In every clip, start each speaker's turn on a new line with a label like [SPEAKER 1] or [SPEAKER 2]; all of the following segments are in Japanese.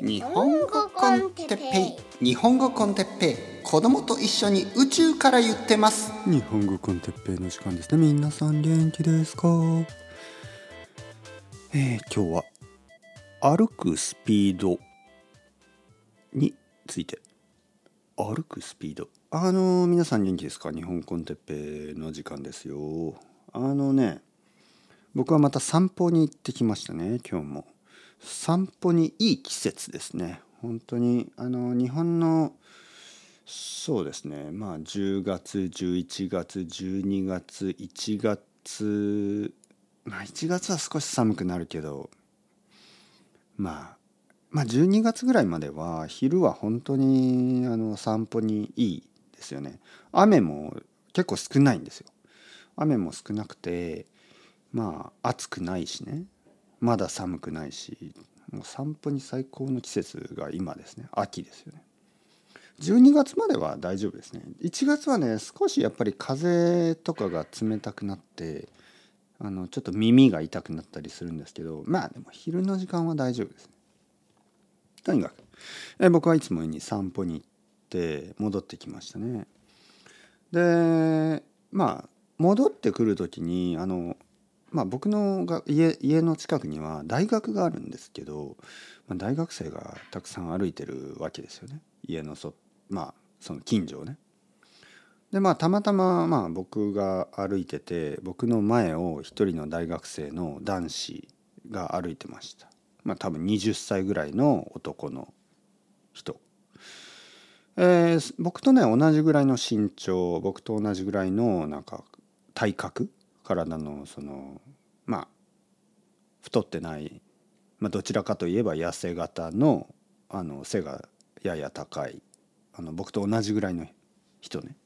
[SPEAKER 1] 日本語コンテッペイ。日本語コンテッペイ。子供と一緒に宇宙から言ってます。
[SPEAKER 2] 日本語コンテッペイの時間ですね。皆さん元気ですか？えー、今日は歩くスピードについて。歩くスピード。あのー、皆さん元気ですか？日本コンテッペイの時間ですよ。あのね僕はまた散歩に行ってきましたね今日も散歩にいい季節ですね。本当にあの日本のそうですね。まあ10月11月12月1月まあ1月は少し寒くなるけどまあまあ12月ぐらいまでは昼は本当にあの散歩にいいですよね。雨も結構少ないんですよ。雨も少なくてまあ暑くないしね。まだ寒くないしもう散歩に最高の季節が今ですね。秋ですよね。12月までは大丈夫ですね。1月はね少しやっぱり風とかが冷たくなってあのちょっと耳が痛くなったりするんですけどまあでも昼の時間は大丈夫ですね。とにかく。え僕はいつもに散歩に行って戻ってきましたね。でまあ戻ってくる時にあのまあ、僕のが家家の近くには大学があるんですけど、まあ、大学生がたくさん歩いてるわけですよね家のそ,、まあ、その近所をね。でまあたまたままあ僕が歩いてて僕の前を一人の大学生の男子が歩いてました。まあ多分20歳ぐらいの男の人。えー、僕とね同じぐらいの身長僕と同じぐらいのなんか体格体のそのまあ太ってない、まあ、どちらかといえば痩せ型のあの背がやや高いあの僕と同じぐらいの人ね。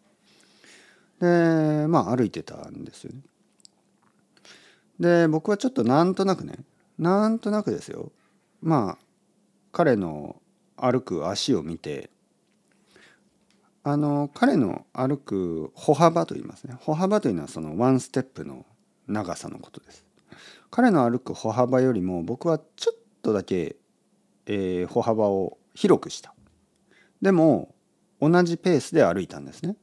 [SPEAKER 2] でまあ歩いてたんですよね。で僕はちょっとなんとなくねなんとなくですよ。まあ彼の歩く足を見てあの彼の歩く歩幅と言いますね。歩幅というのはそのワンステップの長さのことです。彼の歩く歩幅よりも僕はちょっとだけ、えー、歩幅を広くした。でも同じペースで歩いたんですね。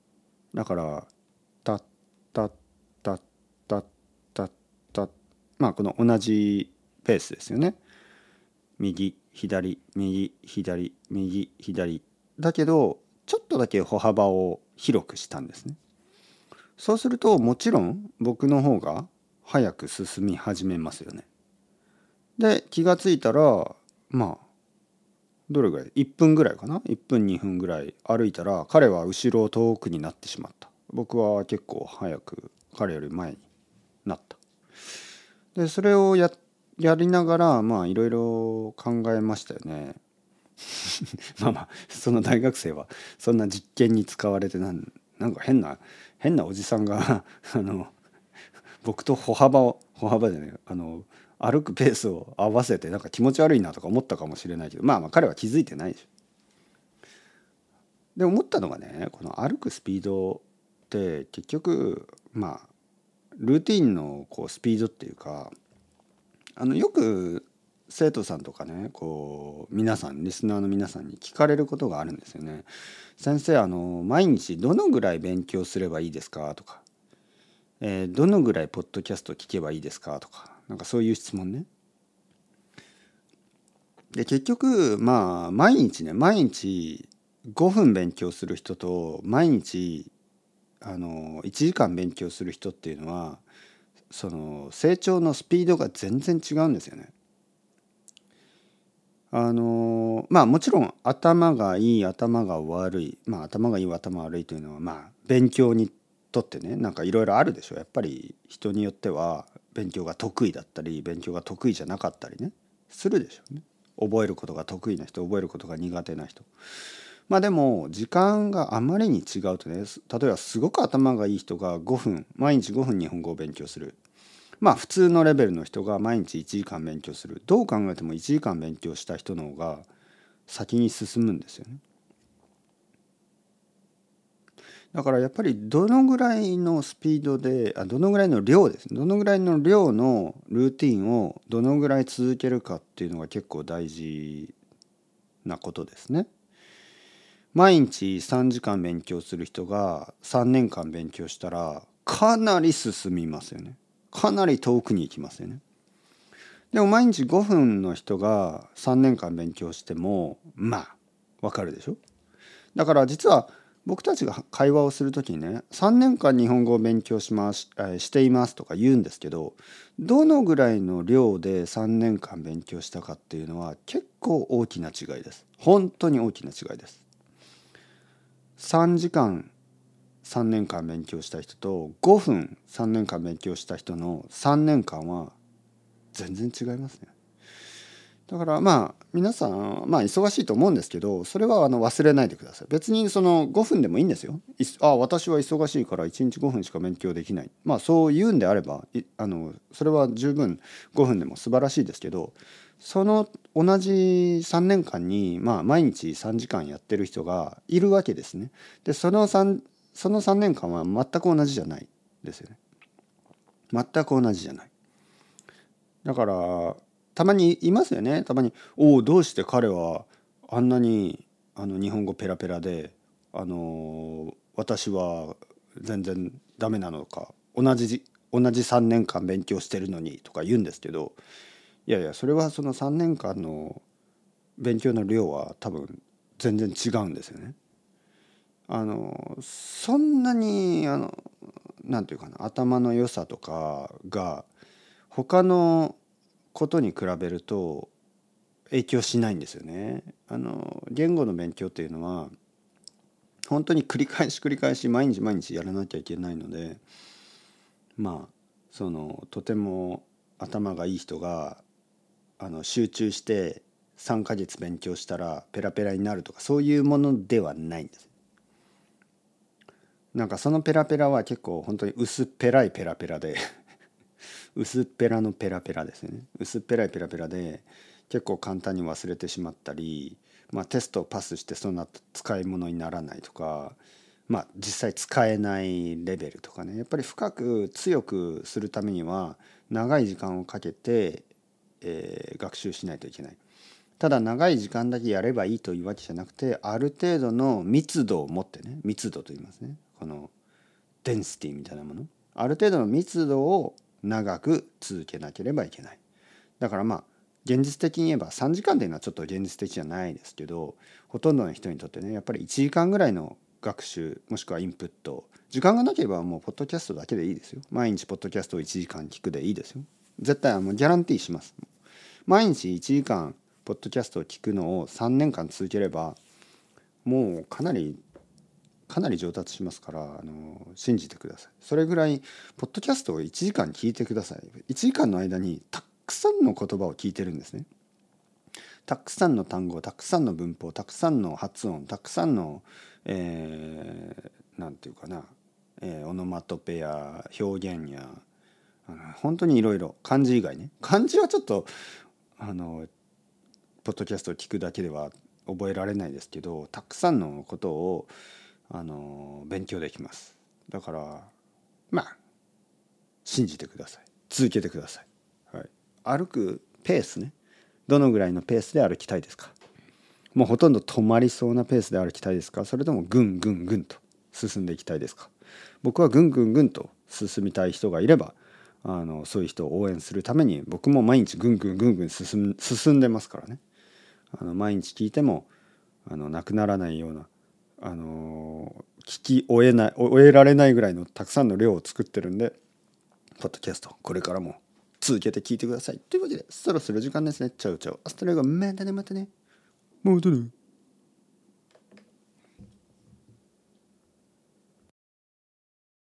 [SPEAKER 2] だからタッタッタッタッタッタッまあこの同じペースですよね右左右左右左だけどちょっとだけ歩幅を広くしたんですね。そうするともちろん僕の方が早く進み始めますよね。で気が付いたらまあどれぐらい？1分ぐらいかな？1分2分ぐらい歩いたら彼は後ろ遠くになってしまった。僕は結構早く彼より前になった。でそれをややりながらまあいろいろ考えましたよね。まあまあその大学生はそんな実験に使われてなんなんか変な変なおじさんが あの僕と歩幅を歩幅でねあの歩くペースを合わせてなんか気持ち悪いなとか思ったかもしれないけどまあまあ彼は気づいてないでしょ。で思ったのがねこの歩くスピードって結局まあルーティンのこうスピードっていうかあのよく生徒さんとかねこう皆さんリスナーの皆さんに聞かれることがあるんですよね。先生あの毎日どのぐらい勉強すればいいですか？とか、えー、どのぐらいポッドキャスト聞けばいいですか？とかなんかそういう質問ね。で結局まあ毎日ね毎日5分勉強する人と毎日あの1時間勉強する人っていうのはその成長のスピードが全然違うんですよね。あのまあもちろん頭がいい頭が悪いまあ頭がいい頭悪いというのはまあ勉強にとってねなんかいろいろあるでしょ。やっぱり人によっては勉強が得意だったり勉強が得意じゃなかったりねするでしょうね。覚えることが得意な人覚えることが苦手な人。まあでも時間があまりに違うとね例えばすごく頭がいい人が5分毎日5分日本語を勉強する。まあ普通のレベルの人が毎日1時間勉強するどう考えても1時間勉強した人の方が先に進むんですよね。だからやっぱりどのぐらいのスピードであどのぐらいの量ですどのぐらいの量のルーティンをどのぐらい続けるかっていうのが結構大事なことですね。毎日3時間勉強する人が3年間勉強したらかなり進みますよね。かなり遠くに行きますよね。でも毎日5分の人が3年間勉強してもまあわかるでしょ？だから実は僕たちが会話をする時にね3年間日本語を勉強しますしていますとか言うんですけどどのぐらいの量で3年間勉強したかっていうのは結構大きな違いです。本当に大きな違いです。3時間3年間勉強した人と5分3年間勉強した人の3年間は全然違いますね。だからまあ皆さんまあ忙しいと思うんですけどそれはあの忘れないでください。別にその5分でもいいんですよ。あ私は忙しいから1日5分しか勉強できない。まあそう言うんであればあのそれは十分5分でも素晴らしいですけどその同じ3年間にまあ毎日3時間やってる人がいるわけですね。でその 3, その3年間は全く同じじゃないですよね。全く同じじゃない。だからたまにいますよね。たまに「おおどうして彼はあんなにあの日本語ペラペラであの私は全然ダメなのか同じ同じ3年間勉強してるのに」とか言うんですけどいやいやそれはその3年間の勉強の量は多分全然違うんですよね。あのそんなにあのなんていうかな頭の良さとかが他のことに比べると影響しないんですよね。あの言語の勉強っていうのは本当に繰り返し繰り返し毎日毎日やらなきゃいけないのでまあそのとても頭がいい人があの集中して3ヶ月勉強したらペラペラになるとかそういうものではないんです。なんかそのペラペラは結構本当に薄っぺらいペラペラで 薄っぺらのペラペラですね。薄っぺらいペラペラで結構簡単に忘れてしまったり、まあ、テストをパスしてそんな使い物にならないとか、まあ、実際使えないレベルとかね。やっぱり深く強くするためには長い時間をかけて、えー、学習しないといけない。ただ長い時間だけやればいいというわけじゃなくてある程度の密度を持ってね密度と言いますね。このデンシティみたいなもの。ある程度の密度を長く続けなければいけない。だからまあ現実的に言えば3時間っていうのはちょっと現実的じゃないですけどほとんどの人にとってねやっぱり1時間ぐらいの学習もしくはインプット時間がなければもうポッドキャストだけでいいですよ。毎日ポッドキャストを1時間聞くでいいですよ。絶対もうギャランティーします。毎日1時間ポッドキャストを聞くのを3年間続ければもうかなりかなり上達しますからあの信じてください。それぐらいポッドキャストを1時間聞いてください。1時間の間にたくさんの言葉を聞いてるんですね。たくさんの単語たくさんの文法たくさんの発音たくさんの何、えー、て言うかな、えー、オノマトペや表現や本当にいろいろ漢字以外ね。漢字はちょっとあのポッドキャストを聞くだけでは覚えられないですけどたくさんのことをあの勉強できます。だからまあ信じてください。続けてください、はい、歩くペースね。どのぐらいのペースで歩きたいですか。もうほとんど止まりそうなペースで歩きたいですか。それともぐんぐんぐんと進んでいきたいですか。僕はぐんぐんぐんと進みたい人がいればあのそういう人を応援するために僕も毎日ぐんぐんぐんぐん進んでますからね。あの毎日聞いてもあのなくならないようなあの聞き終えない終えられないぐらいのたくさんの量を作ってるんでポッドキャストこれからも続けて聞いてください。というわけでそろそろ時間ですね。ちゃうちゃう。アストレゴまたねまたね。またね。